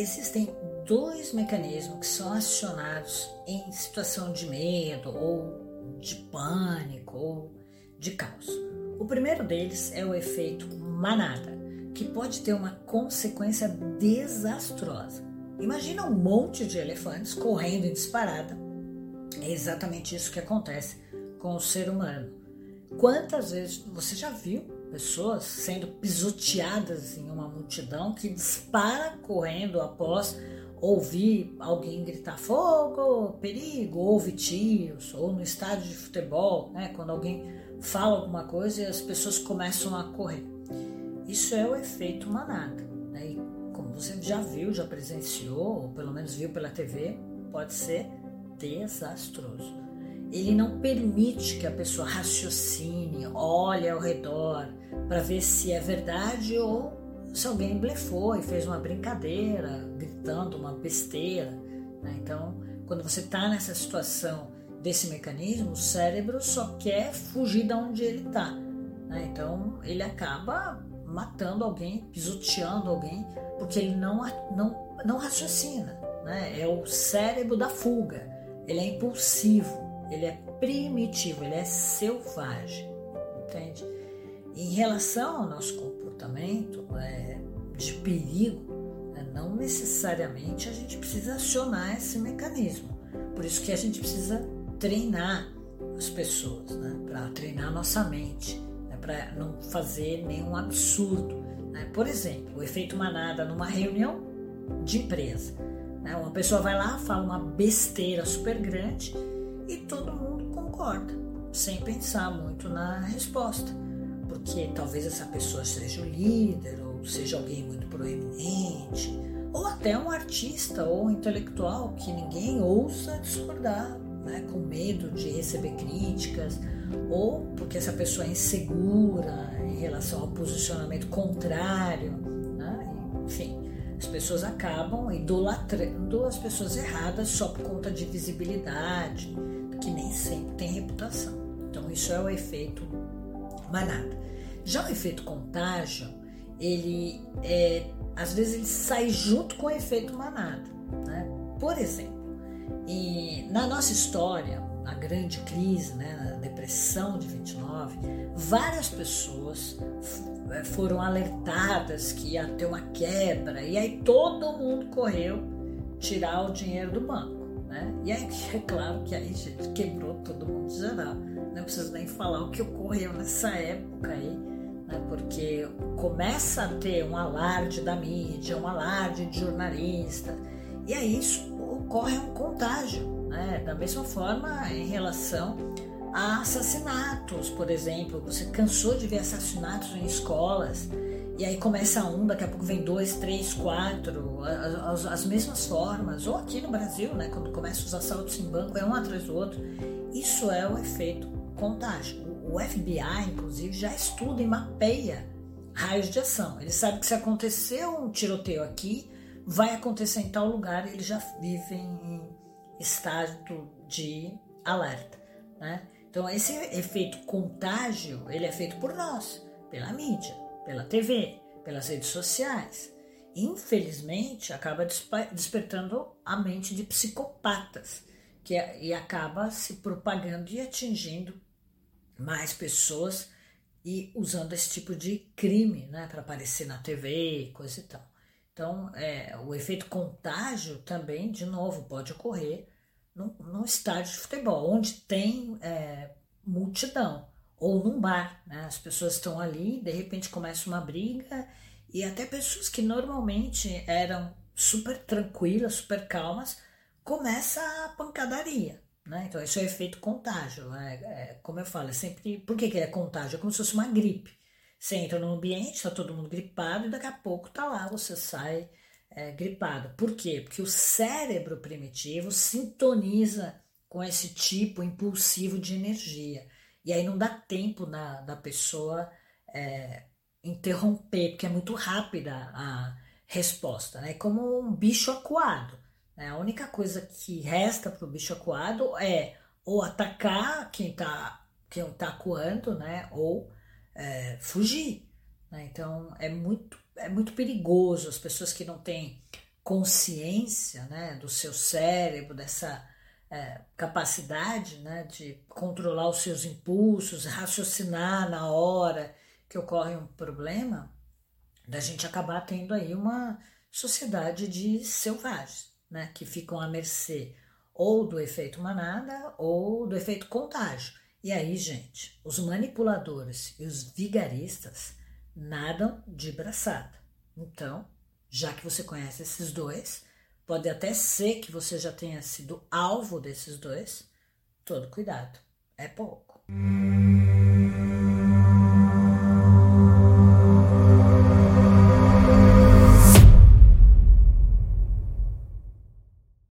existem dois mecanismos que são acionados em situação de medo ou de pânico ou de caos. O primeiro deles é o efeito manada, que pode ter uma consequência desastrosa. Imagina um monte de elefantes correndo em disparada. É exatamente isso que acontece com o ser humano. Quantas vezes você já viu pessoas sendo pisoteadas em uma multidão que dispara correndo após ouvir alguém gritar fogo, perigo, ouve tiros, ou no estádio de futebol, né, quando alguém fala alguma coisa e as pessoas começam a correr. Isso é o efeito manada. Né? E como você já viu, já presenciou, ou pelo menos viu pela TV, pode ser desastroso. Ele não permite que a pessoa raciocine, olhe ao redor para ver se é verdade ou se alguém blefou e fez uma brincadeira, gritando uma besteira. Né? Então, quando você está nessa situação desse mecanismo, o cérebro só quer fugir de onde ele está. Né? Então, ele acaba matando alguém, pisoteando alguém, porque ele não, não, não raciocina. Né? É o cérebro da fuga. Ele é impulsivo, ele é primitivo, ele é selvagem. Entende? Em relação ao nosso comportamento é, de perigo, né, não necessariamente a gente precisa acionar esse mecanismo. Por isso que a gente precisa treinar as pessoas, né, para treinar nossa mente, né, para não fazer nenhum absurdo. Né? Por exemplo, o efeito manada numa reunião de empresa. Né? Uma pessoa vai lá, fala uma besteira super grande e todo mundo concorda, sem pensar muito na resposta porque talvez essa pessoa seja o líder, ou seja alguém muito proeminente, ou até um artista ou um intelectual que ninguém ouça discordar, né, com medo de receber críticas, ou porque essa pessoa é insegura em relação ao posicionamento contrário, né, enfim. As pessoas acabam idolatrando as pessoas erradas só por conta de visibilidade, que nem sempre tem reputação. Então, isso é o efeito manada. Já o efeito contágio, ele é, às vezes ele sai junto com o efeito manada. Né? Por exemplo, na nossa história, na grande crise, né, na depressão de 29, várias pessoas é, foram alertadas que ia ter uma quebra e aí todo mundo correu tirar o dinheiro do banco. Né? E aí é claro que aí gente, quebrou todo mundo geral. Não preciso nem falar o que ocorreu nessa época aí né? porque começa a ter um alarde da mídia, um alarde de jornalista, e aí isso ocorre um contágio, né? da mesma forma em relação a assassinatos, por exemplo, você cansou de ver assassinatos em escolas, e aí começa um, daqui a pouco vem dois, três, quatro, as, as, mesmas formas, ou aqui no Brasil, né, quando começam os assaltos em banco, é um atrás do outro. Isso é o efeito contágio o FBI, inclusive, já estuda e mapeia raios de ação. Ele sabe que se acontecer um tiroteio aqui, vai acontecer em tal lugar eles já vivem em estado de alerta. Né? Então, esse efeito contágio, ele é feito por nós, pela mídia, pela TV, pelas redes sociais. Infelizmente, acaba despertando a mente de psicopatas, que, e acaba se propagando e atingindo mais pessoas e usando esse tipo de crime, né, para aparecer na TV, coisa e tal. Então, é, o efeito contágio também, de novo, pode ocorrer num, num estádio de futebol, onde tem é, multidão, ou num bar. Né? As pessoas estão ali, de repente começa uma briga, e até pessoas que normalmente eram super tranquilas, super calmas, começa a pancadaria. Né? Então, isso é efeito contágio. Né? É, como eu falo, é sempre. Por que, que é contágio? É como se fosse uma gripe. Você entra no ambiente, está todo mundo gripado, e daqui a pouco tá lá, você sai é, gripado. Por quê? Porque o cérebro primitivo sintoniza com esse tipo impulsivo de energia. E aí não dá tempo na, da pessoa é, interromper, porque é muito rápida a resposta. Né? Como um bicho acuado. Né? A única coisa que resta para o bicho acuado é ou atacar quem está quem tá acuando, né? ou é, fugir. Né? Então é muito, é muito perigoso as pessoas que não têm consciência né, do seu cérebro, dessa é, capacidade né, de controlar os seus impulsos, raciocinar na hora que ocorre um problema, da gente acabar tendo aí uma sociedade de selvagens, né, que ficam à mercê ou do efeito manada ou do efeito contágio. E aí, gente, os manipuladores e os vigaristas nadam de braçada. Então, já que você conhece esses dois, pode até ser que você já tenha sido alvo desses dois. Todo cuidado, é pouco.